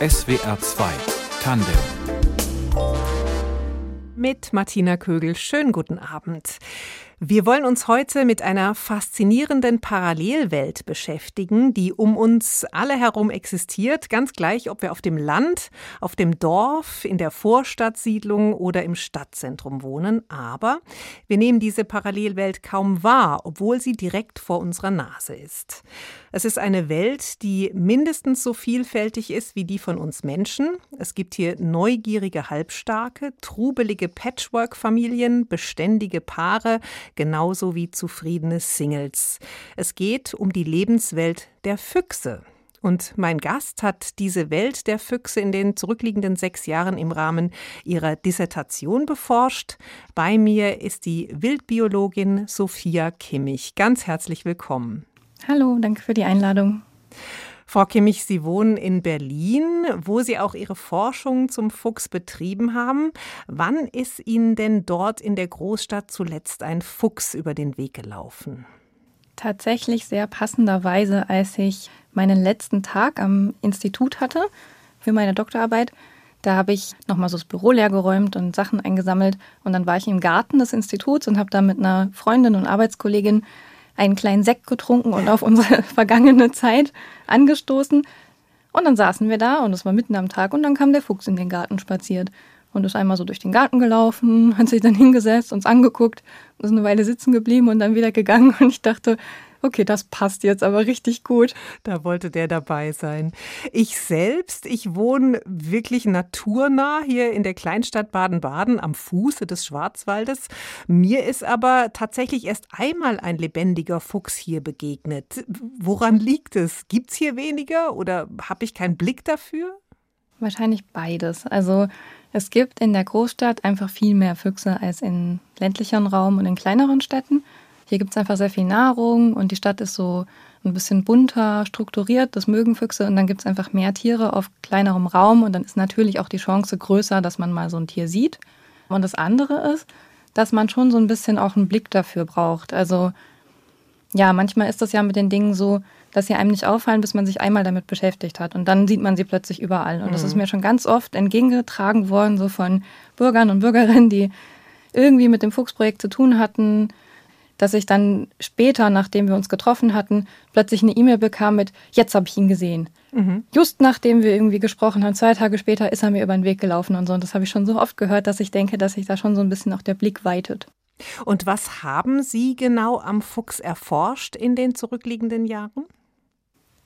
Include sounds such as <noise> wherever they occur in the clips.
SWR 2 Tandem mit Martina Kögel. Schönen guten Abend. Wir wollen uns heute mit einer faszinierenden Parallelwelt beschäftigen, die um uns alle herum existiert, ganz gleich, ob wir auf dem Land, auf dem Dorf, in der Vorstadtsiedlung oder im Stadtzentrum wohnen. Aber wir nehmen diese Parallelwelt kaum wahr, obwohl sie direkt vor unserer Nase ist. Es ist eine Welt, die mindestens so vielfältig ist wie die von uns Menschen. Es gibt hier neugierige Halbstarke, trubelige Patchwork-Familien, beständige Paare, genauso wie zufriedene Singles. Es geht um die Lebenswelt der Füchse. Und mein Gast hat diese Welt der Füchse in den zurückliegenden sechs Jahren im Rahmen ihrer Dissertation beforscht. Bei mir ist die Wildbiologin Sophia Kimmich. Ganz herzlich willkommen. Hallo, danke für die Einladung. Frau Kimmich, Sie wohnen in Berlin, wo Sie auch Ihre Forschung zum Fuchs betrieben haben. Wann ist Ihnen denn dort in der Großstadt zuletzt ein Fuchs über den Weg gelaufen? Tatsächlich sehr passenderweise, als ich meinen letzten Tag am Institut hatte für meine Doktorarbeit. Da habe ich nochmal so das Büro leergeräumt und Sachen eingesammelt. Und dann war ich im Garten des Instituts und habe da mit einer Freundin und Arbeitskollegen einen kleinen Sekt getrunken und auf unsere <laughs> vergangene Zeit angestoßen. Und dann saßen wir da und es war mitten am Tag und dann kam der Fuchs in den Garten spaziert und ist einmal so durch den Garten gelaufen, <laughs> hat sich dann hingesetzt, uns angeguckt, ist eine Weile sitzen geblieben und dann wieder gegangen <laughs> und ich dachte, okay, das passt jetzt aber richtig gut. Da wollte der dabei sein. Ich selbst, ich wohne wirklich naturnah hier in der Kleinstadt Baden-Baden am Fuße des Schwarzwaldes. Mir ist aber tatsächlich erst einmal ein lebendiger Fuchs hier begegnet. Woran liegt es? Gibt es hier weniger oder habe ich keinen Blick dafür? Wahrscheinlich beides. Also es gibt in der Großstadt einfach viel mehr Füchse als in ländlicheren Raum und in kleineren Städten. Hier gibt es einfach sehr viel Nahrung und die Stadt ist so ein bisschen bunter strukturiert, das mögen Füchse und dann gibt es einfach mehr Tiere auf kleinerem Raum und dann ist natürlich auch die Chance größer, dass man mal so ein Tier sieht. Und das andere ist, dass man schon so ein bisschen auch einen Blick dafür braucht. Also ja, manchmal ist das ja mit den Dingen so, dass sie einem nicht auffallen, bis man sich einmal damit beschäftigt hat. Und dann sieht man sie plötzlich überall. Und das ist mhm. mir schon ganz oft entgegengetragen worden, so von Bürgern und Bürgerinnen, die irgendwie mit dem Fuchsprojekt zu tun hatten, dass ich dann später, nachdem wir uns getroffen hatten, plötzlich eine E-Mail bekam mit, jetzt habe ich ihn gesehen. Mhm. Just nachdem wir irgendwie gesprochen haben, zwei Tage später ist er mir über den Weg gelaufen und so. Und das habe ich schon so oft gehört, dass ich denke, dass sich da schon so ein bisschen auch der Blick weitet. Und was haben Sie genau am Fuchs erforscht in den zurückliegenden Jahren?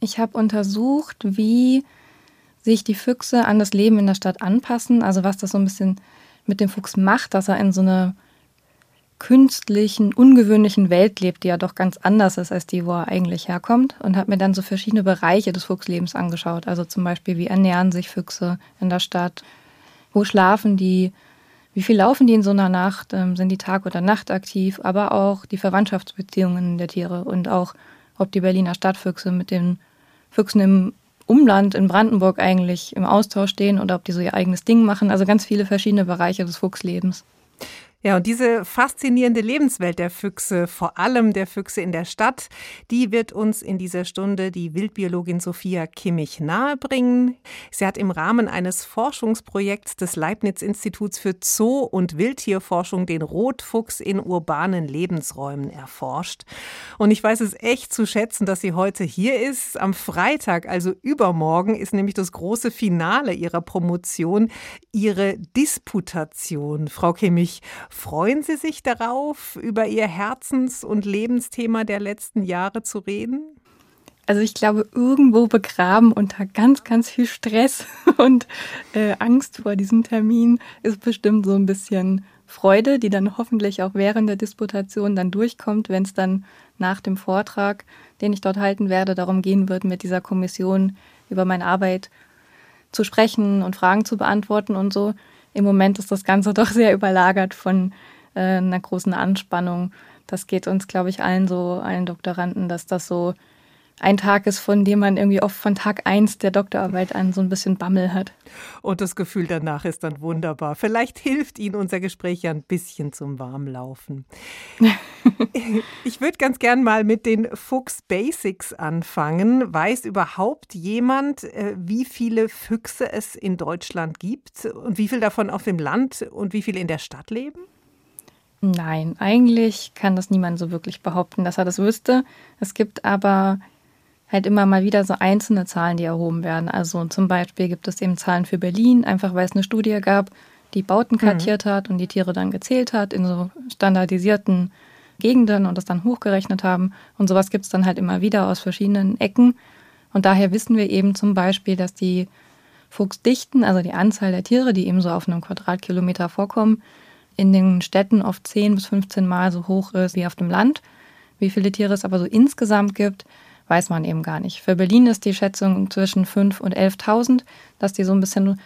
Ich habe untersucht, wie sich die Füchse an das Leben in der Stadt anpassen, also was das so ein bisschen mit dem Fuchs macht, dass er in so eine künstlichen, ungewöhnlichen Welt lebt, die ja doch ganz anders ist als die, wo er eigentlich herkommt. Und habe mir dann so verschiedene Bereiche des Fuchslebens angeschaut. Also zum Beispiel, wie ernähren sich Füchse in der Stadt? Wo schlafen die? Wie viel laufen die in so einer Nacht? Ähm, sind die Tag oder Nacht aktiv? Aber auch die Verwandtschaftsbeziehungen der Tiere und auch, ob die Berliner Stadtfüchse mit den Füchsen im Umland in Brandenburg eigentlich im Austausch stehen oder ob die so ihr eigenes Ding machen. Also ganz viele verschiedene Bereiche des Fuchslebens. Ja, und diese faszinierende Lebenswelt der Füchse, vor allem der Füchse in der Stadt, die wird uns in dieser Stunde die Wildbiologin Sophia Kimmich nahebringen. Sie hat im Rahmen eines Forschungsprojekts des Leibniz-Instituts für Zoo- und Wildtierforschung den Rotfuchs in urbanen Lebensräumen erforscht. Und ich weiß es echt zu schätzen, dass sie heute hier ist. Am Freitag, also übermorgen, ist nämlich das große Finale ihrer Promotion, ihre Disputation. Frau Kimmich, Freuen Sie sich darauf, über Ihr Herzens- und Lebensthema der letzten Jahre zu reden? Also ich glaube, irgendwo begraben unter ganz, ganz viel Stress <laughs> und äh, Angst vor diesem Termin ist bestimmt so ein bisschen Freude, die dann hoffentlich auch während der Disputation dann durchkommt, wenn es dann nach dem Vortrag, den ich dort halten werde, darum gehen wird, mit dieser Kommission über meine Arbeit zu sprechen und Fragen zu beantworten und so im Moment ist das Ganze <laughs> doch sehr überlagert von äh, einer großen Anspannung. Das geht uns, glaube ich, allen so, allen Doktoranden, dass das so ein Tag ist, von dem man irgendwie oft von Tag eins der Doktorarbeit an so ein bisschen Bammel hat. Und das Gefühl danach ist dann wunderbar. Vielleicht hilft Ihnen unser Gespräch ja ein bisschen zum Warmlaufen. <laughs> ich würde ganz gern mal mit den Fuchs Basics anfangen. Weiß überhaupt jemand, äh, wie viele Füchse es in Deutschland gibt und wie viel davon auf dem Land und wie viele in der Stadt leben? Nein, eigentlich kann das niemand so wirklich behaupten, dass er das wüsste. Es gibt aber halt immer mal wieder so einzelne Zahlen, die erhoben werden. Also zum Beispiel gibt es eben Zahlen für Berlin, einfach weil es eine Studie gab, die Bauten mhm. kartiert mhm. hat und die Tiere dann gezählt hat in so standardisierten Gegenden und das dann hochgerechnet haben. Und sowas gibt es dann halt immer wieder aus verschiedenen Ecken. Und daher wissen wir eben zum Beispiel, dass die Fuchsdichten, also die Anzahl der Tiere, die eben so auf einem Quadratkilometer vorkommen, in den Städten oft 10 bis 15 Mal so hoch ist wie auf dem Land. Wie viele Tiere es aber so insgesamt gibt, weiß man eben gar nicht. Für Berlin ist die Schätzung zwischen 5.000 und 11.000. Dass die so ein bisschen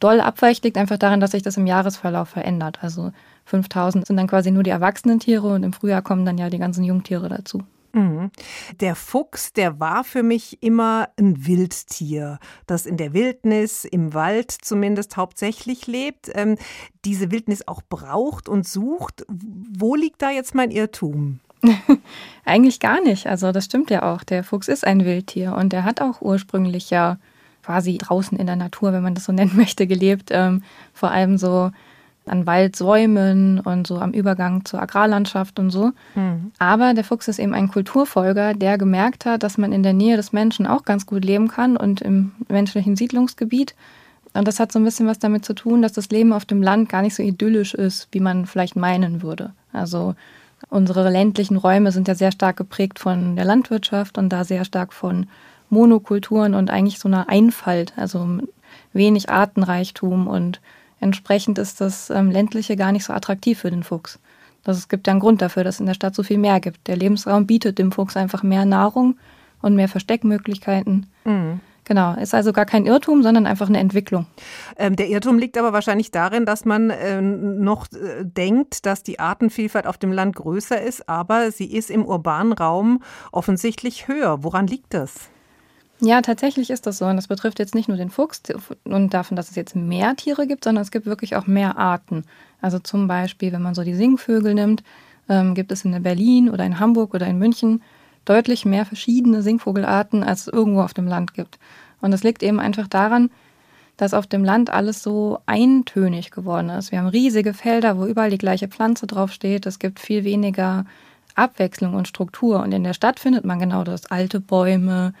doll abweicht, liegt einfach daran, dass sich das im Jahresverlauf verändert. Also 5.000 sind dann quasi nur die erwachsenen Tiere und im Frühjahr kommen dann ja die ganzen Jungtiere dazu. Mhm. Der Fuchs, der war für mich immer ein Wildtier, das in der Wildnis, im Wald zumindest hauptsächlich lebt, ähm, diese Wildnis auch braucht und sucht. Wo liegt da jetzt mein Irrtum? <laughs> Eigentlich gar nicht. Also das stimmt ja auch. Der Fuchs ist ein Wildtier und der hat auch ursprünglich ja quasi draußen in der Natur, wenn man das so nennen <laughs> möchte, gelebt. Ähm, vor allem so an Waldsäumen und so am Übergang zur Agrarlandschaft und so. Mhm. Aber der Fuchs ist eben ein Kulturfolger, der gemerkt hat, dass man in der Nähe des Menschen auch ganz gut leben kann und im menschlichen Siedlungsgebiet. Und das hat so ein bisschen was damit zu tun, dass das Leben auf dem Land gar nicht so idyllisch ist, wie man vielleicht meinen würde. Also unsere ländlichen Räume sind ja sehr stark geprägt von der Landwirtschaft und da sehr stark von Monokulturen und eigentlich so einer Einfalt, also wenig Artenreichtum und Entsprechend ist das ähm, ländliche gar nicht so attraktiv für den Fuchs. Das, es gibt ja einen Grund dafür, dass es in der Stadt so viel mehr gibt. Der Lebensraum bietet dem Fuchs einfach mehr Nahrung und mehr Versteckmöglichkeiten. Mhm. Genau, ist also gar kein Irrtum, sondern einfach eine Entwicklung. Ähm, der Irrtum liegt aber wahrscheinlich darin, dass man äh, noch äh, denkt, dass die Artenvielfalt auf dem Land größer ist, aber sie ist im urbanen Raum offensichtlich höher. Woran liegt das? Ja, tatsächlich ist das so. Und das betrifft jetzt nicht nur den Fuchs und davon, dass es jetzt mehr Tiere gibt, sondern es gibt wirklich auch mehr Arten. Also zum Beispiel, wenn man so die Singvögel nimmt, ähm, gibt es in Berlin oder in Hamburg oder in München deutlich mehr verschiedene Singvogelarten, als es irgendwo auf dem Land gibt. Und das liegt eben einfach daran, dass auf dem Land alles so eintönig geworden ist. Wir haben riesige Felder, wo überall die gleiche Pflanze draufsteht. Es gibt viel weniger Abwechslung und Struktur. Und in der Stadt findet man genau das. Alte Bäume,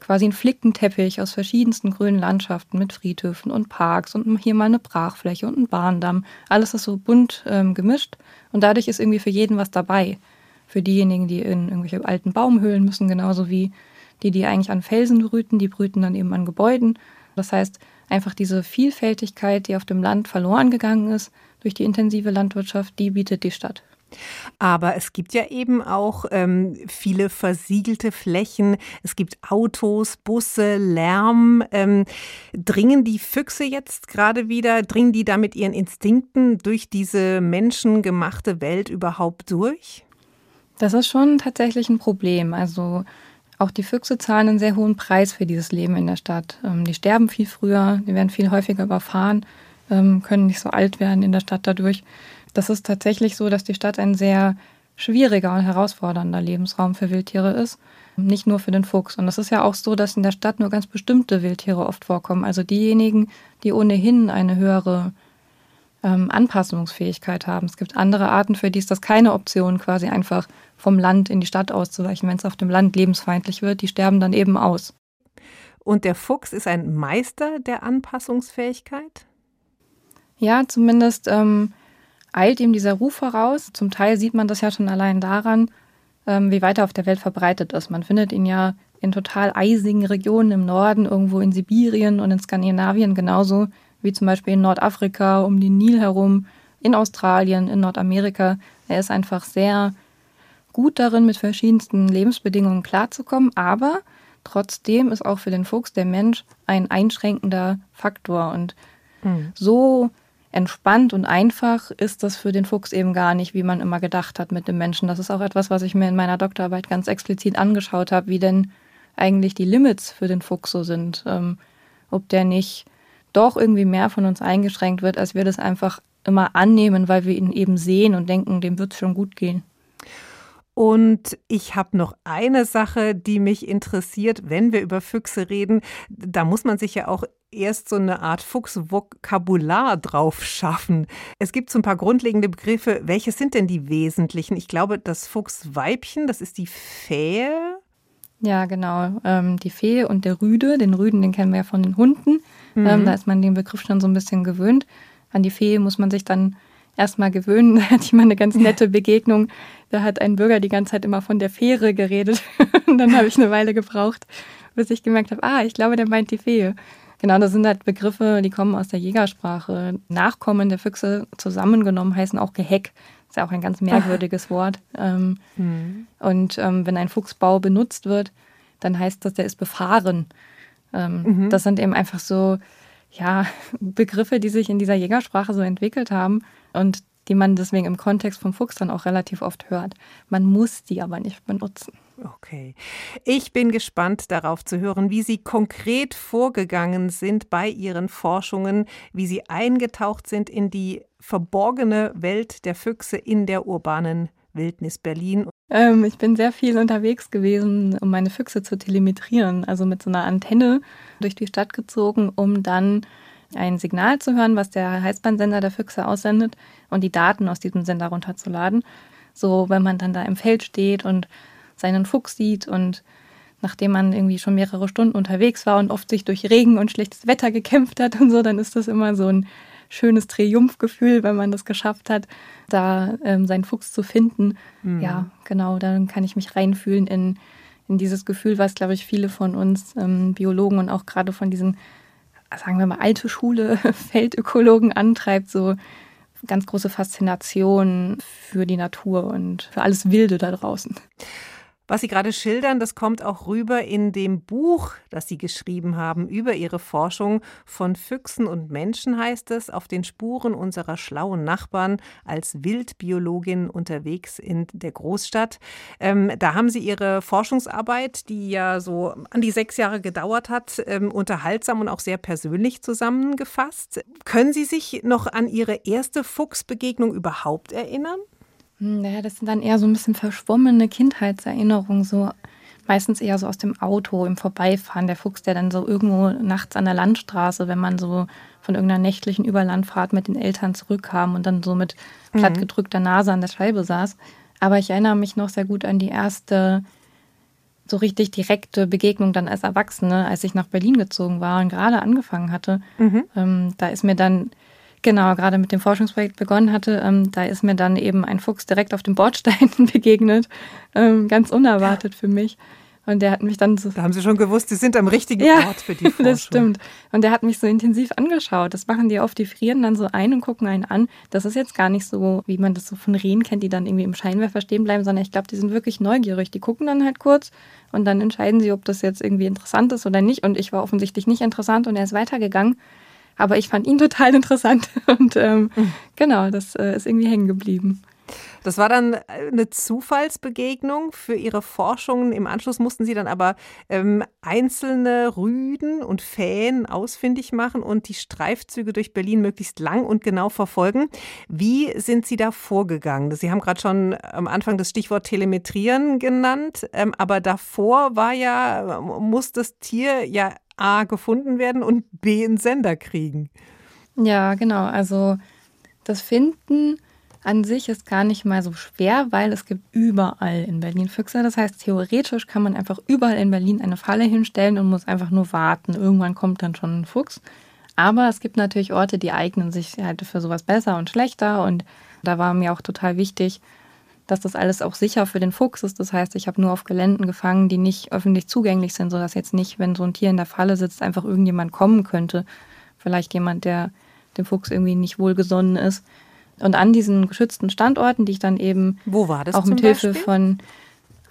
quasi ein Flickenteppich aus verschiedensten grünen Landschaften mit Friedhöfen und Parks und hier mal eine Brachfläche und ein Bahndamm. Alles ist so bunt ähm, gemischt und dadurch ist irgendwie für jeden was dabei. Für diejenigen, die in irgendwelche alten Baumhöhlen müssen, genauso wie die, die eigentlich an Felsen brüten, die brüten dann eben an Gebäuden. Das heißt, einfach diese Vielfältigkeit, die auf dem Land verloren gegangen ist durch die intensive Landwirtschaft, die bietet die Stadt. Aber es gibt ja eben auch ähm, viele versiegelte Flächen. Es gibt Autos, Busse, Lärm. Ähm, dringen die Füchse jetzt gerade wieder, dringen die da mit ihren Instinkten durch diese menschengemachte Welt überhaupt durch? Das ist schon tatsächlich ein Problem. Also auch die Füchse zahlen einen sehr hohen Preis für dieses Leben in der Stadt. Ähm, die sterben viel früher, die werden viel häufiger überfahren, ähm, können nicht so alt werden in der Stadt dadurch. Das ist tatsächlich so, dass die Stadt ein sehr schwieriger und herausfordernder Lebensraum für Wildtiere ist. Nicht nur für den Fuchs. Und es ist ja auch so, dass in der Stadt nur ganz bestimmte Wildtiere oft vorkommen. Also diejenigen, die ohnehin eine höhere ähm, Anpassungsfähigkeit haben. Es gibt andere Arten, für die ist das keine Option, quasi einfach vom Land in die Stadt auszuweichen. Wenn es auf dem Land lebensfeindlich wird, die sterben dann eben aus. Und der Fuchs ist ein Meister der Anpassungsfähigkeit? Ja, zumindest ähm, eilt ihm dieser Ruf voraus. Zum Teil sieht man das ja schon allein daran, ähm, wie weit er auf der Welt verbreitet ist. Man findet ihn ja in total eisigen Regionen im Norden, irgendwo in Sibirien und in Skandinavien genauso wie zum Beispiel in Nordafrika, um den Nil herum, in Australien, in Nordamerika. Er ist einfach sehr gut darin, mit verschiedensten Lebensbedingungen klarzukommen, aber trotzdem ist auch für den Fuchs der Mensch ein einschränkender Faktor. Und mhm. so entspannt und einfach ist das für den Fuchs eben gar nicht, wie man immer gedacht hat mit dem Menschen. Das ist auch etwas, was ich mir in meiner Doktorarbeit ganz explizit angeschaut habe, wie denn eigentlich die Limits für den Fuchs so sind. Ähm, ob der nicht doch irgendwie mehr von uns eingeschränkt wird, als wir das einfach immer annehmen, weil wir ihn eben sehen und denken, dem wird es schon gut gehen. Und ich habe noch eine Sache, die mich interessiert, wenn wir über Füchse reden. Da muss man sich ja auch erst so eine Art Fuchsvokabular drauf schaffen. Es gibt so ein paar grundlegende Begriffe. Welche sind denn die wesentlichen? Ich glaube, das Fuchsweibchen, das ist die Fähe. Ja, genau. Ähm, die Fee und der Rüde. Den Rüden, den kennen wir ja von den Hunden. Mhm. Ähm, da ist man den Begriff schon so ein bisschen gewöhnt. An die Fee muss man sich dann erstmal gewöhnen. <laughs> Da hatte ich mal eine ganz nette Begegnung. Da hat ein Bürger die ganze Zeit immer von der Fähre geredet. <laughs> Und dann habe ich eine Weile gebraucht, bis ich gemerkt habe, ah, ich glaube, der meint die Fee. Genau, das sind halt Begriffe, die kommen aus der Jägersprache. Nachkommen der Füchse zusammengenommen heißen auch Geheck. Ist ja auch ein ganz merkwürdiges. Wort. Ähm, mhm. Und ähm, wenn ein Fuchsbau benutzt wird, dann heißt das, der ist befahren. Ähm, mhm. Das sind eben einfach so ja, <laughs> Begriffe, die sich in dieser Jägersprache so entwickelt haben und die man deswegen im Kontext vom Fuchs dann auch relativ oft hört. Man muss die aber nicht benutzen. Okay. Ich bin gespannt darauf zu hören, wie Sie konkret vorgegangen sind bei Ihren Forschungen, wie Sie eingetaucht sind in die verborgene Welt der Füchse in der urbanen Wildnis Berlin. Ähm, ich bin sehr viel unterwegs gewesen, um meine Füchse zu telemetrieren, also mit so einer Antenne durch die Stadt gezogen, um dann ein Signal zu hören, was der Heißbandsender der Füchse aussendet und die Daten aus diesem Sender runterzuladen. So, wenn man dann da im Feld steht und seinen Fuchs sieht und nachdem man irgendwie schon mehrere Stunden unterwegs war und oft sich durch Regen und schlechtes Wetter gekämpft hat und so, dann ist das immer so ein schönes Triumphgefühl, wenn man das geschafft hat, da ähm, seinen Fuchs zu finden. Mhm. Ja, genau, dann kann ich mich reinfühlen in, in dieses Gefühl, was, glaube ich, viele von uns ähm, Biologen und auch gerade von diesen, sagen wir mal, alte Schule <laughs> Feldökologen antreibt, so ganz große Faszination für die Natur und für alles Wilde da draußen. Was Sie gerade schildern, das kommt auch rüber in dem Buch, das Sie geschrieben haben über Ihre Forschung von Füchsen und Menschen heißt es, auf den Spuren unserer schlauen Nachbarn als Wildbiologin unterwegs in der Großstadt. Ähm, da haben Sie Ihre Forschungsarbeit, die ja so an die sechs Jahre gedauert hat, ähm, unterhaltsam und auch sehr persönlich zusammengefasst. Können Sie sich noch an Ihre erste Fuchsbegegnung überhaupt erinnern? Hm, naja, das sind dann eher so ein bisschen verschwommene Kindheitserinnerungen, so meistens eher so aus dem Auto im Vorbeifahren. Der Fuchs, der dann so irgendwo nachts an der Landstraße, wenn man so von irgendeiner nächtlichen Überlandfahrt mit den Eltern zurückkam und dann so mit mhm. plattgedrückter Nase an der Scheibe saß. Aber ich erinnere mich noch sehr gut an die erste so richtig direkte Begegnung dann als Erwachsene, als ich nach Berlin gezogen war und gerade angefangen hatte. Mhm. Ähm, da ist mir dann Genau, gerade mit dem Forschungsprojekt begonnen hatte, ähm, da ist mir dann eben ein Fuchs direkt auf dem Bordstein <laughs> begegnet, ähm, ganz unerwartet für mich. Und der hat mich dann so. Da haben Sie schon gewusst, Sie sind am richtigen ja, Ort für die <laughs> Forschung. Das stimmt. Und der hat mich so intensiv angeschaut. Das machen die oft, die frieren dann so ein und gucken einen an. Das ist jetzt gar nicht so, wie man das so von Rehen kennt, die dann irgendwie im Scheinwerfer stehen bleiben, sondern ich glaube, die sind wirklich neugierig. Die gucken dann halt kurz und dann entscheiden sie, ob das jetzt irgendwie interessant ist oder nicht. Und ich war offensichtlich nicht interessant und er ist weitergegangen. Aber ich fand ihn total <laughs> interessant und ähm, mhm. genau, das äh, ist irgendwie hängen geblieben. Das war dann eine Zufallsbegegnung für Ihre Forschungen. Im Anschluss mussten Sie dann aber ähm, einzelne Rüden und Fähen ausfindig machen und die Streifzüge durch Berlin möglichst lang und genau verfolgen. Wie sind Sie da vorgegangen? Sie haben gerade schon am Anfang das Stichwort Telemetrieren genannt, ähm, aber davor war ja, muss das Tier ja A gefunden werden und B einen Sender kriegen. Ja, genau. Also das Finden an sich ist gar nicht mal so schwer, weil es gibt überall in Berlin Füchse. Das heißt, theoretisch kann man einfach überall in Berlin eine Falle hinstellen und muss einfach nur warten. Irgendwann kommt dann schon ein Fuchs. Aber es gibt natürlich Orte, die eignen sich halt für sowas besser und schlechter. Und da war mir auch total wichtig, dass das alles auch sicher für den Fuchs ist. Das heißt, ich habe nur auf Geländen gefangen, die nicht öffentlich zugänglich sind, sodass jetzt nicht, wenn so ein Tier in der Falle sitzt, einfach irgendjemand kommen könnte. Vielleicht jemand, der dem Fuchs irgendwie nicht wohlgesonnen ist. Und an diesen geschützten Standorten, die ich dann eben Wo war das auch mit Hilfe von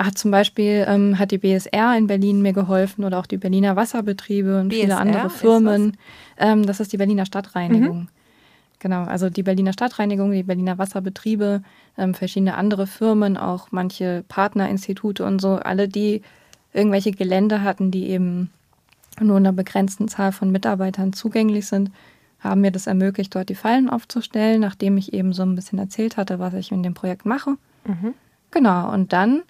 Ach, zum Beispiel ähm, hat die BSR in Berlin mir geholfen oder auch die Berliner Wasserbetriebe und BSR viele andere Firmen. Ähm, das ist die Berliner Stadtreinigung. Mhm. Genau, also die Berliner Stadtreinigung, die Berliner Wasserbetriebe, ähm, verschiedene andere Firmen, auch manche Partnerinstitute und so, alle die irgendwelche Gelände hatten, die eben nur einer begrenzten Zahl von Mitarbeitern zugänglich sind, haben mir das ermöglicht, dort die Fallen aufzustellen, nachdem ich eben so ein bisschen erzählt hatte, was ich in dem Projekt mache. Mhm. Genau, und dann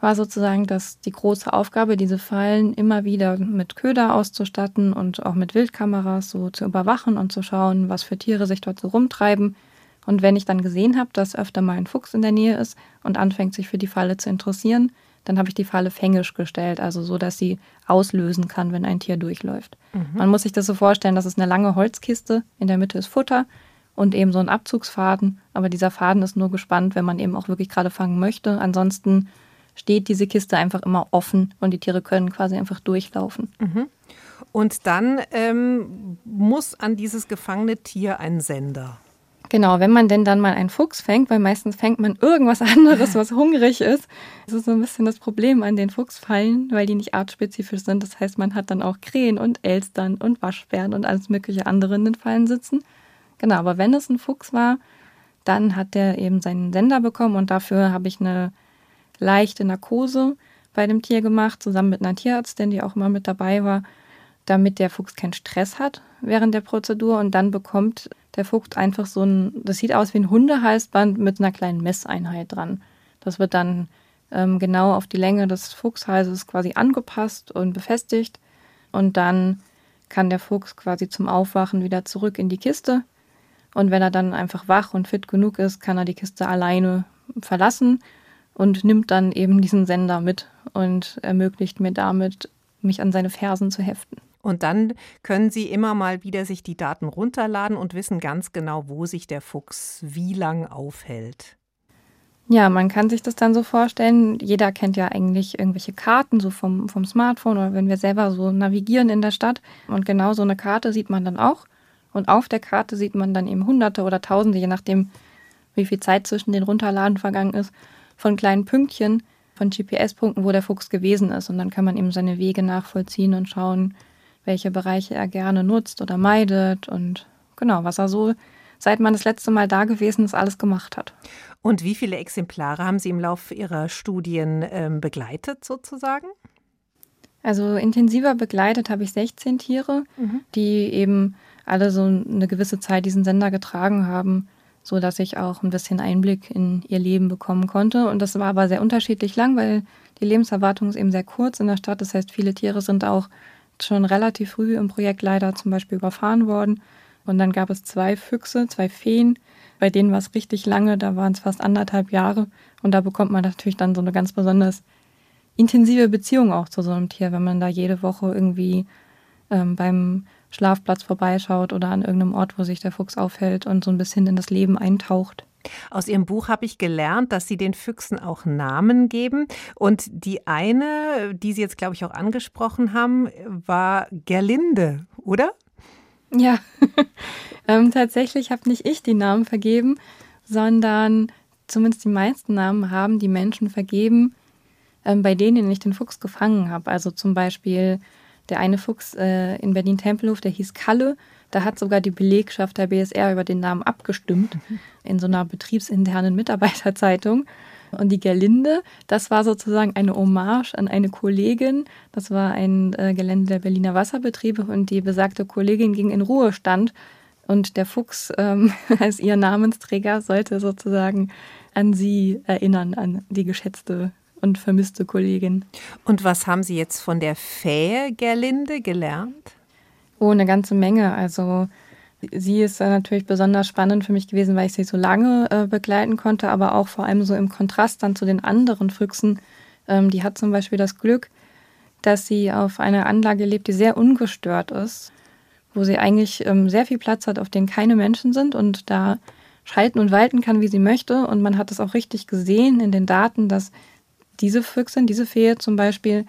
war sozusagen das die große Aufgabe, diese Fallen immer wieder mit Köder auszustatten und auch mit Wildkameras so zu überwachen und zu schauen, was für Tiere sich dort so rumtreiben. Und wenn ich dann gesehen habe, dass öfter mal ein Fuchs in der Nähe ist und anfängt, sich für die Falle zu interessieren, dann habe ich die Falle fängisch gestellt, also so, dass sie auslösen kann, wenn ein Tier durchläuft. Mhm. Man muss sich das so vorstellen, das ist eine lange Holzkiste, in der Mitte ist Futter und eben so ein Abzugsfaden, aber dieser Faden ist nur gespannt, wenn man eben auch wirklich gerade fangen möchte. Ansonsten steht diese Kiste einfach immer offen und die Tiere können quasi einfach durchlaufen. Mhm. Und dann ähm, muss an dieses gefangene Tier ein Sender. Genau, wenn man denn dann mal einen Fuchs fängt, weil meistens fängt man irgendwas <laughs> anderes, was hungrig ist. Das ist so ein bisschen das Problem an den Fuchsfallen, weil die nicht artspezifisch sind. Das heißt, man hat dann auch Krähen und Elstern und Waschbären und alles mögliche andere in den Fallen sitzen. Genau, aber wenn es ein Fuchs war, dann hat der eben seinen Sender bekommen und dafür habe ich eine leichte Narkose bei dem Tier gemacht, zusammen mit einer Tierärztin, die auch immer mit dabei war, damit der Fuchs keinen Stress hat während der Prozedur und dann bekommt der Fuchs einfach so ein, das sieht aus wie ein Hundehalsband mit einer kleinen Messeinheit dran. Das wird dann ähm, genau auf die Länge des Fuchshalses quasi angepasst und befestigt. Und dann kann der Fuchs quasi zum Aufwachen wieder zurück in die Kiste. Und wenn er dann einfach wach und fit genug ist, kann er die Kiste alleine verlassen und nimmt dann eben diesen Sender mit und ermöglicht mir damit, mich an seine Fersen zu heften. Und dann können Sie immer mal wieder sich die Daten runterladen und wissen ganz genau, wo sich der Fuchs wie lang aufhält. Ja, man kann sich das dann so vorstellen. Jeder kennt ja eigentlich irgendwelche Karten, so vom, vom Smartphone oder wenn wir selber so navigieren in der Stadt. Und genau so eine Karte sieht man dann auch. Und auf der Karte sieht man dann eben Hunderte oder Tausende, je nachdem, wie viel Zeit zwischen den Runterladen vergangen ist, von kleinen Pünktchen, von GPS-Punkten, wo der Fuchs gewesen ist. Und dann kann man eben seine Wege nachvollziehen und schauen, welche Bereiche er gerne nutzt oder meidet und genau, was er so, seit man das letzte Mal da gewesen ist, alles gemacht hat. Und wie viele Exemplare haben Sie im Laufe Ihrer Studien ähm, begleitet sozusagen? Also intensiver begleitet habe ich 16 Tiere, mhm. die eben alle so eine gewisse Zeit diesen Sender getragen haben, so dass ich auch ein bisschen Einblick in ihr Leben bekommen konnte. Und das war aber sehr unterschiedlich lang, weil die Lebenserwartung ist eben sehr kurz in der Stadt. Das heißt, viele Tiere sind auch schon relativ früh im Projekt leider zum Beispiel überfahren worden. Und dann gab es zwei Füchse, zwei Feen, bei denen war es richtig lange, da waren es fast anderthalb Jahre. Und da bekommt man natürlich dann so eine ganz besonders intensive Beziehung auch zu so einem Tier, wenn man da jede Woche irgendwie ähm, beim Schlafplatz vorbeischaut oder an irgendeinem Ort, wo sich der Fuchs aufhält und so ein bisschen in das Leben eintaucht. Aus Ihrem Buch habe ich gelernt, dass Sie den Füchsen auch Namen geben. Und die eine, die Sie jetzt, glaube ich, auch angesprochen haben, war Gerlinde, oder? Ja, <laughs> ähm, tatsächlich habe nicht ich die Namen vergeben, sondern zumindest die meisten Namen haben die Menschen vergeben, ähm, bei denen ich den Fuchs gefangen habe. Also zum Beispiel der eine Fuchs äh, in Berlin-Tempelhof, der hieß Kalle da hat sogar die Belegschaft der BSR über den Namen abgestimmt <laughs> in so einer betriebsinternen Mitarbeiterzeitung. Und die Gerlinde, das war sozusagen eine Hommage an eine Kollegin. Das war ein äh, Gelände der Berliner Wasserbetriebe und die besagte Kollegin ging in Ruhestand. Und der Fuchs ähm, <laughs> als ihr Namensträger sollte sozusagen an sie erinnern, an die geschätzte und vermisste Kollegin. Und was haben Sie jetzt von der Fähe Gerlinde gelernt? Oh, eine ganze Menge. Also sie ist natürlich besonders spannend für mich gewesen, weil ich sie so lange äh, begleiten konnte, aber auch vor allem so im Kontrast dann zu den anderen Füchsen. Ähm, die hat zum Beispiel das Glück, dass sie auf einer Anlage lebt, die sehr ungestört ist, wo sie eigentlich ähm, sehr viel Platz hat, auf dem keine Menschen sind und da schalten und walten kann, wie sie möchte. Und man hat es auch richtig gesehen in den Daten, dass diese Füchsin, diese Fee zum Beispiel,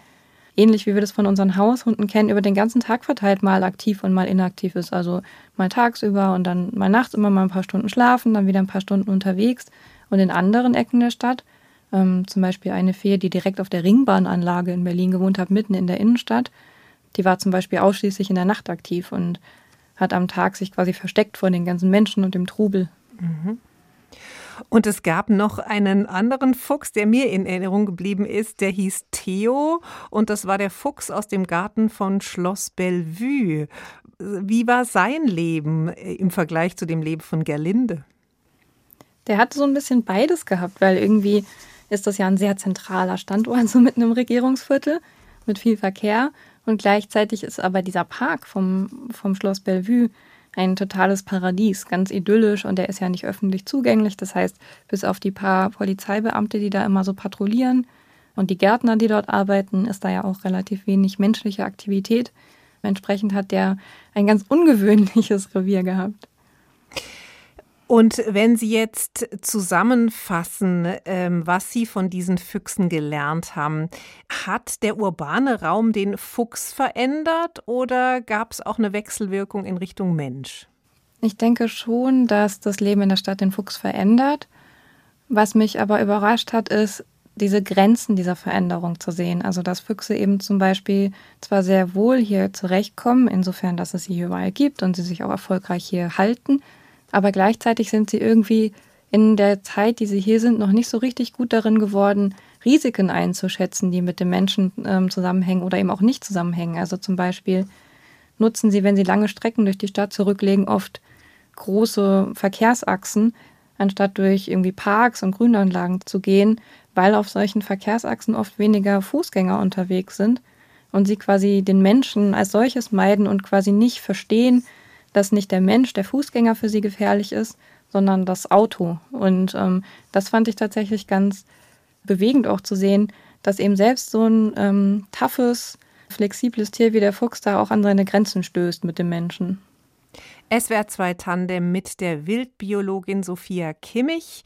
ähnlich wie wir das von unseren Haushunden kennen, über den ganzen Tag verteilt mal aktiv und mal inaktiv ist. Also mal tagsüber und dann mal nachts immer mal ein paar Stunden schlafen, dann wieder ein paar Stunden unterwegs. Und in anderen Ecken der Stadt, ähm, zum Beispiel eine Fee, die direkt auf der Ringbahnanlage in Berlin gewohnt hat, mitten in der Innenstadt, die war zum Beispiel ausschließlich in der Nacht aktiv und hat am Tag sich quasi versteckt vor den ganzen Menschen und dem Trubel. Mhm. Und es gab noch einen anderen Fuchs, der mir in Erinnerung geblieben ist, der hieß Theo und das war der Fuchs aus dem Garten von Schloss Bellevue. Wie war sein Leben äh, im Vergleich zu dem Leben von Gerlinde? Der hatte so ein bisschen beides gehabt, weil irgendwie ist das ja ein sehr zentraler Standort, <laughs> so mitten im Regierungsviertel mit viel Verkehr. Und gleichzeitig ist aber dieser Park vom, vom Schloss Bellevue ein totales Paradies, ganz idyllisch und der ist ja nicht öffentlich zugänglich. Das heißt, bis auf die paar Polizeibeamte, die da immer so patrouillieren und die Gärtner, die dort arbeiten, ist da ja auch relativ wenig menschliche Aktivität. Entsprechend hat der ein ganz ungewöhnliches Revier gehabt. Und wenn Sie jetzt zusammenfassen, ähm, was Sie von diesen Füchsen gelernt haben, hat der urbane Raum den Fuchs verändert oder gab es auch eine Wechselwirkung in Richtung Mensch? Ich denke schon, dass das Leben in der Stadt den Fuchs verändert. Was mich aber überrascht hat, ist, diese Grenzen dieser Veränderung zu sehen. Also dass Füchse eben zum Beispiel zwar sehr wohl hier zurechtkommen, insofern, dass es sie hier überall gibt und sie sich auch erfolgreich hier halten, aber gleichzeitig sind sie irgendwie in der Zeit, die sie hier sind, noch nicht so richtig gut darin geworden, Risiken einzuschätzen, die mit dem Menschen ähm, zusammenhängen oder eben auch nicht zusammenhängen. Also zum Beispiel nutzen sie, wenn sie lange Strecken durch die Stadt zurücklegen, oft große Verkehrsachsen, anstatt durch irgendwie Parks und Grünanlagen zu gehen, weil auf solchen Verkehrsachsen oft weniger Fußgänger unterwegs sind und sie quasi den Menschen als solches meiden und quasi nicht verstehen, dass nicht der Mensch, der Fußgänger für sie gefährlich ist, sondern das Auto. Und ähm, das fand ich tatsächlich ganz bewegend auch zu sehen, dass eben selbst so ein ähm, toughes, flexibles Tier wie der Fuchs da auch an seine Grenzen stößt mit dem Menschen. SWR 2 Tandem mit der Wildbiologin Sophia Kimmich.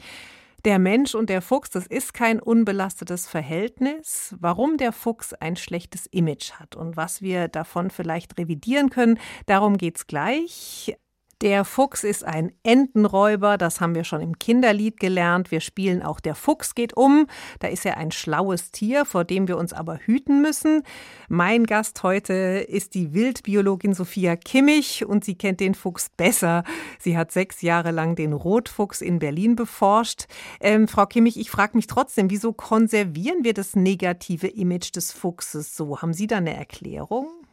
Der Mensch und der Fuchs, das ist kein unbelastetes Verhältnis. Warum der Fuchs ein schlechtes Image hat und was wir davon vielleicht revidieren können, darum geht's gleich. Der Fuchs ist ein Entenräuber, das haben wir schon im Kinderlied gelernt. Wir spielen auch Der Fuchs geht um. Da ist er ein schlaues Tier, vor dem wir uns aber hüten müssen. Mein Gast heute ist die Wildbiologin Sophia Kimmich und sie kennt den Fuchs besser. Sie hat sechs Jahre lang den Rotfuchs in Berlin beforscht. Ähm, Frau Kimmich, ich frage mich trotzdem, wieso konservieren wir das negative Image des Fuchses so? Haben Sie da eine Erklärung?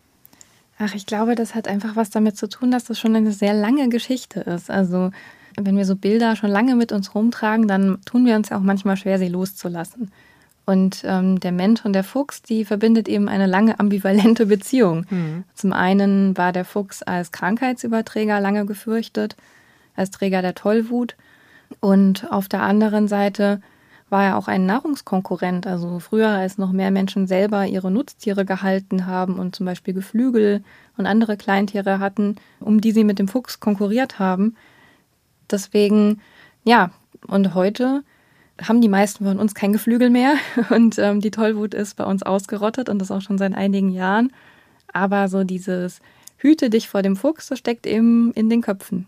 Ach, ich glaube, das hat einfach was damit zu tun, dass das schon eine sehr lange Geschichte ist. Also wenn wir so Bilder schon lange mit uns rumtragen, dann tun wir uns ja auch manchmal schwer, sie loszulassen. Und ähm, der Mensch und der Fuchs, die verbindet eben eine lange ambivalente Beziehung. Mhm. Zum einen war der Fuchs als Krankheitsüberträger lange gefürchtet, als Träger der Tollwut. Und auf der anderen Seite war er auch ein Nahrungskonkurrent. Also früher, als noch mehr Menschen selber ihre Nutztiere gehalten haben und zum Beispiel Geflügel und andere Kleintiere hatten, um die sie mit dem Fuchs konkurriert haben. Deswegen, ja, und heute haben die meisten von uns kein Geflügel mehr <laughs> und ähm, die Tollwut ist bei uns ausgerottet und das auch schon seit einigen Jahren. Aber so dieses hüte dich vor dem Fuchs, das steckt eben in den Köpfen.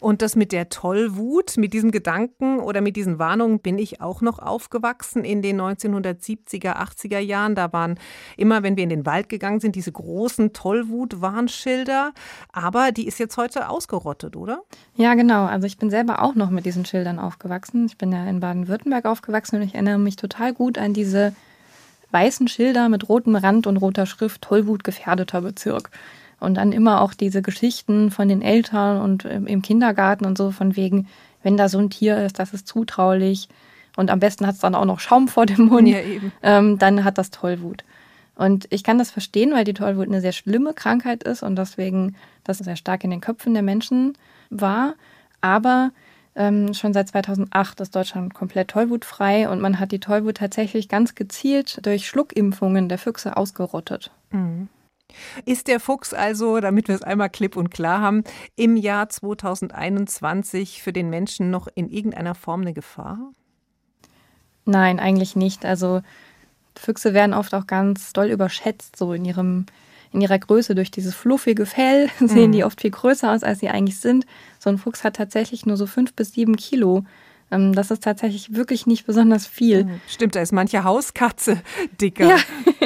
Und das mit der Tollwut, mit diesem Gedanken oder mit diesen Warnungen bin ich auch noch aufgewachsen in den 1970er, 80er Jahren. Da waren immer, wenn wir in den Wald gegangen sind, diese großen Tollwut-Warnschilder. Aber die ist jetzt heute ausgerottet, oder? Ja, genau. Also ich bin selber auch noch mit diesen Schildern aufgewachsen. Ich bin ja in Baden-Württemberg aufgewachsen und ich erinnere mich total gut an diese weißen Schilder mit rotem Rand und roter Schrift Tollwut gefährdeter Bezirk. Und dann immer auch diese Geschichten von den Eltern und im Kindergarten und so von wegen, wenn da so ein Tier ist, das ist zutraulich und am besten hat es dann auch noch Schaum vor dem Mund, ja, ähm, dann hat das Tollwut. Und ich kann das verstehen, weil die Tollwut eine sehr schlimme Krankheit ist und deswegen das sehr stark in den Köpfen der Menschen war. Aber ähm, schon seit 2008 ist Deutschland komplett tollwutfrei und man hat die Tollwut tatsächlich ganz gezielt durch Schluckimpfungen der Füchse ausgerottet. Mhm. Ist der Fuchs also, damit wir es einmal klipp und klar haben, im Jahr 2021 für den Menschen noch in irgendeiner Form eine Gefahr? Nein, eigentlich nicht. Also Füchse werden oft auch ganz doll überschätzt, so in ihrem in ihrer Größe durch dieses fluffige Fell <laughs> sehen mhm. die oft viel größer aus, als sie eigentlich sind. So ein Fuchs hat tatsächlich nur so fünf bis sieben Kilo. Ähm, das ist tatsächlich wirklich nicht besonders viel. Hm, stimmt, da ist manche Hauskatze <laughs> dicker. Ja,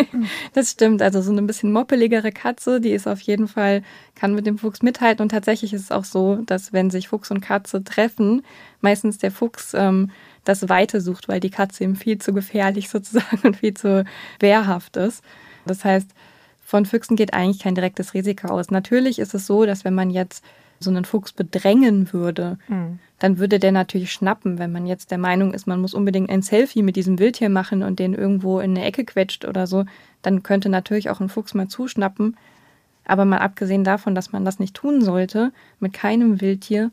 <laughs> das stimmt. Also so eine bisschen moppeligere Katze, die ist auf jeden Fall, kann mit dem Fuchs mithalten. Und tatsächlich ist es auch so, dass wenn sich Fuchs und Katze treffen, meistens der Fuchs ähm, das Weite sucht, weil die Katze ihm viel zu gefährlich <laughs> sozusagen und viel zu wehrhaft ist. Das heißt, von Füchsen geht eigentlich kein direktes Risiko aus. Natürlich ist es so, dass wenn man jetzt so einen Fuchs bedrängen würde, mhm. dann würde der natürlich schnappen, wenn man jetzt der Meinung ist, man muss unbedingt ein Selfie mit diesem Wildtier machen und den irgendwo in eine Ecke quetscht oder so, dann könnte natürlich auch ein Fuchs mal zuschnappen. Aber mal abgesehen davon, dass man das nicht tun sollte, mit keinem Wildtier,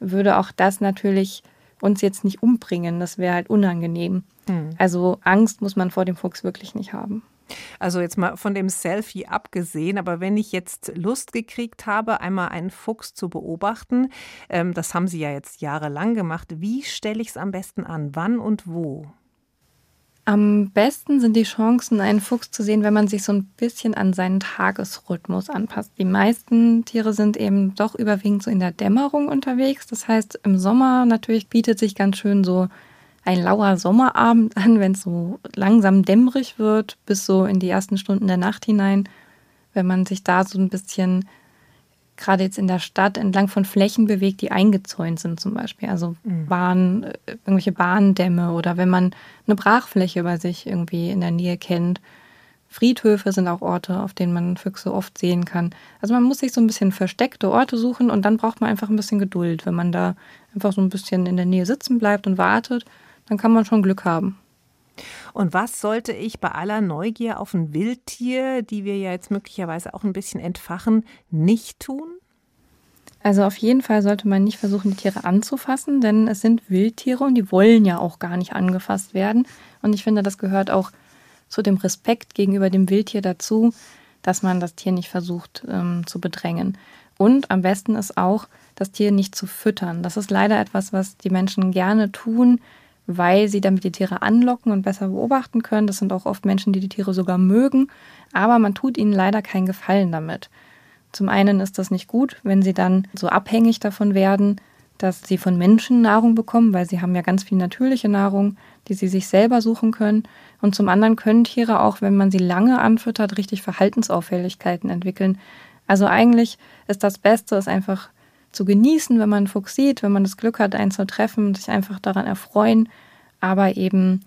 würde auch das natürlich uns jetzt nicht umbringen. Das wäre halt unangenehm. Mhm. Also Angst muss man vor dem Fuchs wirklich nicht haben. Also jetzt mal von dem Selfie abgesehen, aber wenn ich jetzt Lust gekriegt habe, einmal einen Fuchs zu beobachten, ähm, das haben Sie ja jetzt jahrelang gemacht, wie stelle ich es am besten an? Wann und wo? Am besten sind die Chancen, einen Fuchs zu sehen, wenn man sich so ein bisschen an seinen Tagesrhythmus anpasst. Die meisten Tiere sind eben doch überwiegend so in der Dämmerung unterwegs. Das heißt, im Sommer natürlich bietet sich ganz schön so ein lauer Sommerabend an, wenn es so langsam dämmerig wird, bis so in die ersten Stunden der Nacht hinein. Wenn man sich da so ein bisschen, gerade jetzt in der Stadt, entlang von Flächen bewegt, die eingezäunt sind zum Beispiel. Also mhm. Bahn, äh, irgendwelche Bahndämme oder wenn man eine Brachfläche bei sich irgendwie in der Nähe kennt. Friedhöfe sind auch Orte, auf denen man Füchse oft sehen kann. Also man muss sich so ein bisschen versteckte Orte suchen und dann braucht man einfach ein bisschen Geduld, wenn man da einfach so ein bisschen in der Nähe sitzen bleibt und wartet dann kann man schon Glück haben. Und was sollte ich bei aller Neugier auf ein Wildtier, die wir ja jetzt möglicherweise auch ein bisschen entfachen, nicht tun? Also auf jeden Fall sollte man nicht versuchen, die Tiere anzufassen, denn es sind Wildtiere und die wollen ja auch gar nicht angefasst werden. Und ich finde, das gehört auch zu dem Respekt gegenüber dem Wildtier dazu, dass man das Tier nicht versucht ähm, zu bedrängen. Und am besten ist auch, das Tier nicht zu füttern. Das ist leider etwas, was die Menschen gerne tun, weil sie damit die Tiere anlocken und besser beobachten können. Das sind auch oft Menschen, die die Tiere sogar mögen, aber man tut ihnen leider keinen Gefallen damit. Zum einen ist das nicht gut, wenn sie dann so abhängig davon werden, dass sie von Menschen Nahrung bekommen, weil sie haben ja ganz viel natürliche Nahrung, die sie sich selber suchen können. Und zum anderen können Tiere auch, wenn man sie lange anfüttert, richtig Verhaltensauffälligkeiten entwickeln. Also eigentlich ist das Beste, es einfach zu genießen, wenn man einen Fuchs sieht, wenn man das Glück hat, einen zu treffen, sich einfach daran erfreuen, aber eben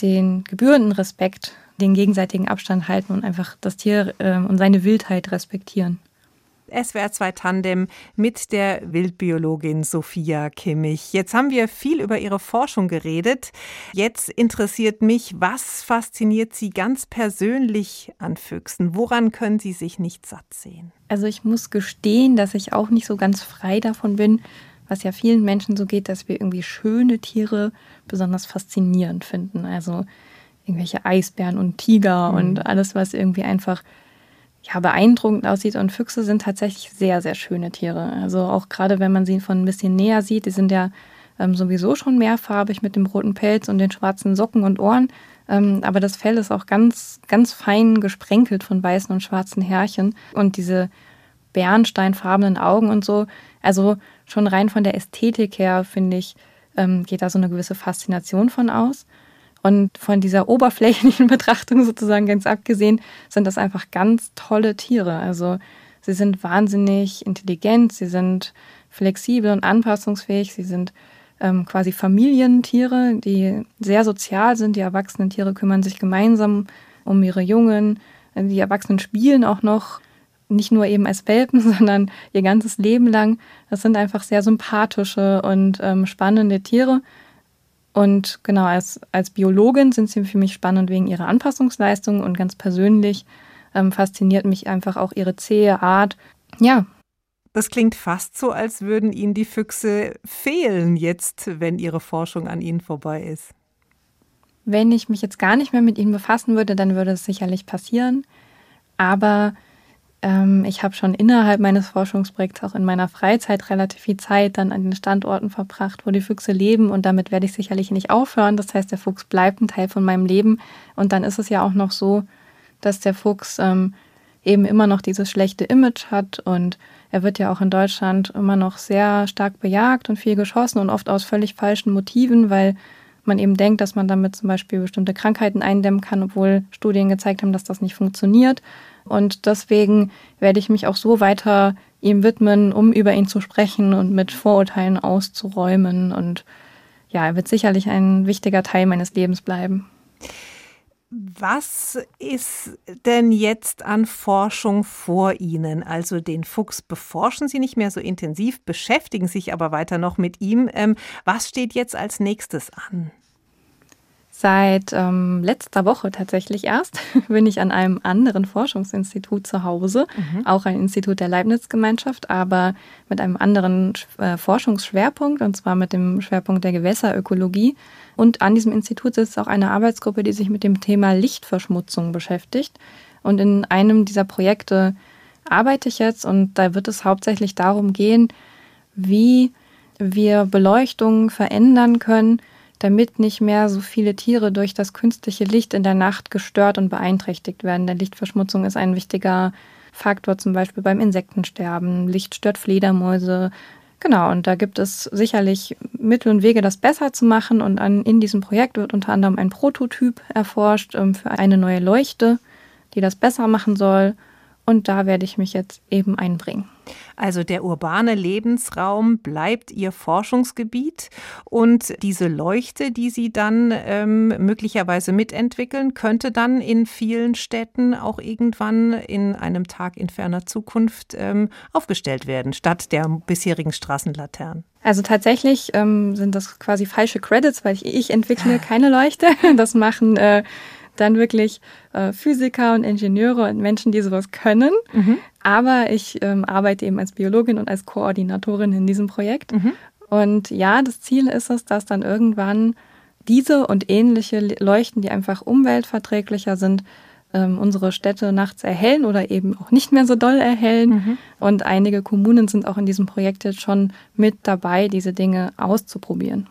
den gebührenden Respekt, den gegenseitigen Abstand halten und einfach das Tier äh, und seine Wildheit respektieren. SWR 2 Tandem mit der Wildbiologin Sophia Kimmich. Jetzt haben wir viel über Ihre Forschung geredet. Jetzt interessiert mich, was fasziniert Sie ganz persönlich an Füchsen? Woran können Sie sich nicht satt sehen? Also ich muss gestehen, dass ich auch nicht so ganz frei davon bin, was ja vielen Menschen so geht, dass wir irgendwie schöne Tiere besonders faszinierend finden. Also irgendwelche Eisbären und Tiger mhm. und alles, was irgendwie einfach ja, beeindruckend aussieht. Und Füchse sind tatsächlich sehr, sehr schöne Tiere. Also auch gerade wenn man sie von ein bisschen näher sieht, die sind ja ähm, sowieso schon mehrfarbig mit dem roten Pelz und den schwarzen Socken und Ohren. Ähm, aber das Fell ist auch ganz, ganz fein gesprenkelt von weißen und schwarzen Härchen. Und diese bernsteinfarbenen Augen und so. Also schon rein von der Ästhetik her, finde ich, ähm, geht da so eine gewisse Faszination von aus. Und von dieser oberflächlichen <laughs> Betrachtung sozusagen ganz abgesehen, sind das einfach ganz tolle Tiere. Also sie sind wahnsinnig intelligent, sie sind flexibel und anpassungsfähig, sie sind ähm, quasi Familientiere, die sehr sozial sind. Die erwachsenen Tiere kümmern sich gemeinsam um ihre Jungen. Die Erwachsenen spielen auch noch nicht nur eben als Welpen, <laughs> sondern ihr ganzes Leben lang. Das sind einfach sehr sympathische und ähm, spannende Tiere. Und genau, als, als Biologin sind sie für mich spannend wegen ihrer Anpassungsleistung und ganz persönlich ähm, fasziniert mich einfach auch ihre zähe Art. Ja. Das klingt fast so, als würden Ihnen die Füchse fehlen jetzt, wenn Ihre Forschung an Ihnen vorbei ist. Wenn ich mich jetzt gar nicht mehr mit ihnen befassen würde, dann würde es sicherlich passieren. Aber ähm, ich habe schon innerhalb meines Forschungsprojekts auch in meiner Freizeit relativ viel Zeit dann an den Standorten verbracht, wo die Füchse leben. Und damit werde ich sicherlich nicht aufhören. Das heißt, der Fuchs bleibt ein Teil von meinem Leben. Und dann ist es ja auch noch so, dass der Fuchs ähm, eben immer noch dieses schlechte Image hat. Und er wird ja auch in Deutschland immer noch sehr stark bejagt und viel geschossen und oft aus völlig falschen Motiven, weil man eben denkt, dass man damit zum Beispiel bestimmte Krankheiten eindämmen kann, obwohl Studien gezeigt haben, dass das nicht funktioniert. Und deswegen werde ich mich auch so weiter ihm widmen, um über ihn zu sprechen und mit Vorurteilen auszuräumen. Und ja, er wird sicherlich ein wichtiger Teil meines Lebens bleiben. Was ist denn jetzt an Forschung vor Ihnen? Also den Fuchs beforschen Sie nicht mehr so intensiv, beschäftigen sich aber weiter noch mit ihm. Ähm, was steht jetzt als nächstes an? Seit ähm, letzter Woche tatsächlich erst <laughs> bin ich an einem anderen Forschungsinstitut zu Hause, mhm. auch ein Institut der Leibniz-Gemeinschaft, aber mit einem anderen äh, Forschungsschwerpunkt, und zwar mit dem Schwerpunkt der Gewässerökologie. Und an diesem Institut sitzt auch eine Arbeitsgruppe, die sich mit dem Thema Lichtverschmutzung beschäftigt. Und in einem dieser Projekte arbeite ich jetzt und da wird es hauptsächlich darum gehen, wie wir Beleuchtung verändern können, damit nicht mehr so viele Tiere durch das künstliche Licht in der Nacht gestört und beeinträchtigt werden. Denn Lichtverschmutzung ist ein wichtiger Faktor, zum Beispiel beim Insektensterben. Licht stört Fledermäuse. Genau, und da gibt es sicherlich Mittel und Wege, das besser zu machen. Und an, in diesem Projekt wird unter anderem ein Prototyp erforscht ähm, für eine neue Leuchte, die das besser machen soll. Und da werde ich mich jetzt eben einbringen. Also der urbane Lebensraum bleibt Ihr Forschungsgebiet und diese Leuchte, die Sie dann ähm, möglicherweise mitentwickeln, könnte dann in vielen Städten auch irgendwann in einem Tag in ferner Zukunft ähm, aufgestellt werden, statt der bisherigen Straßenlaternen. Also tatsächlich ähm, sind das quasi falsche Credits, weil ich, ich entwickle keine Leuchte. <laughs> Das machen äh, dann wirklich äh, Physiker und Ingenieure und Menschen, die sowas können. Mhm. Aber ich ähm, arbeite eben als Biologin und als Koordinatorin in diesem Projekt. Mhm. Und ja, das Ziel ist es, dass dann irgendwann diese und ähnliche Leuchten, die einfach umweltverträglicher sind, ähm, unsere Städte nachts erhellen oder eben auch nicht mehr so doll erhellen. Mhm. Und einige Kommunen sind auch in diesem Projekt jetzt schon mit dabei, diese Dinge auszuprobieren.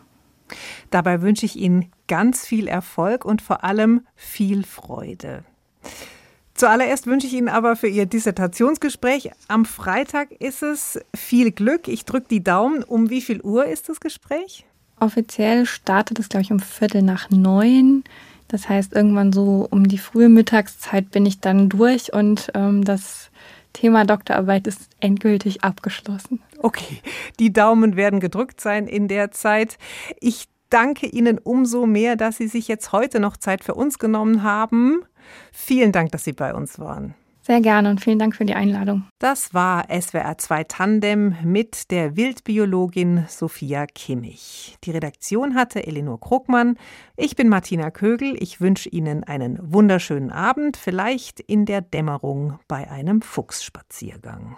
Dabei wünsche ich Ihnen ganz viel Erfolg und vor allem viel Freude. Zuallererst wünsche ich Ihnen aber für Ihr Dissertationsgespräch am Freitag ist es viel Glück. Ich drücke die Daumen. Um wie viel Uhr ist das Gespräch? Offiziell startet es, glaube ich, um Viertel nach neun. Das heißt, irgendwann so um die frühe Mittagszeit bin ich dann durch und ähm, das Thema Doktorarbeit ist endgültig abgeschlossen. Okay, die Daumen werden gedrückt sein in der Zeit. Ich danke Ihnen umso mehr, dass Sie sich jetzt heute noch Zeit für uns genommen haben. Vielen Dank, dass Sie bei uns waren. Sehr gerne und vielen Dank für die Einladung. Das war SWR 2 Tandem mit der Wildbiologin Sophia Kimmich. Die Redaktion hatte Elinor Krugmann. Ich bin Martina Kögel. Ich wünsche Ihnen einen wunderschönen Abend, vielleicht in der Dämmerung bei einem Fuchsspaziergang.